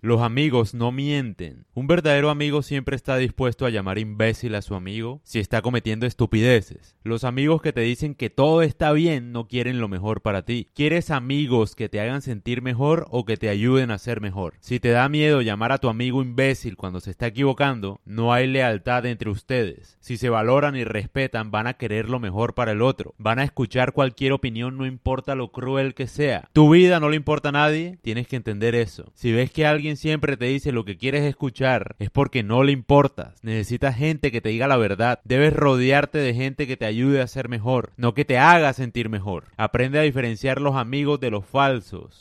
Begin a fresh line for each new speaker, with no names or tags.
Los amigos no mienten. Un verdadero amigo siempre está dispuesto a llamar imbécil a su amigo si está cometiendo estupideces. Los amigos que te dicen que todo está bien no quieren lo mejor para ti. ¿Quieres amigos que te hagan sentir mejor o que te ayuden a ser mejor? Si te da miedo llamar a tu amigo imbécil cuando se está equivocando, no hay lealtad entre ustedes. Si se valoran y respetan, van a querer lo mejor para el otro. Van a escuchar cualquier opinión no importa lo cruel que sea. Tu vida no le importa a nadie, tienes que entender eso. Si ves que alguien siempre te dice lo que quieres escuchar, es porque no le importas. Necesitas gente que te diga la verdad. Debes rodearte de gente que te ayude a ser mejor, no que te haga sentir mejor. Aprende a diferenciar los amigos de los falsos.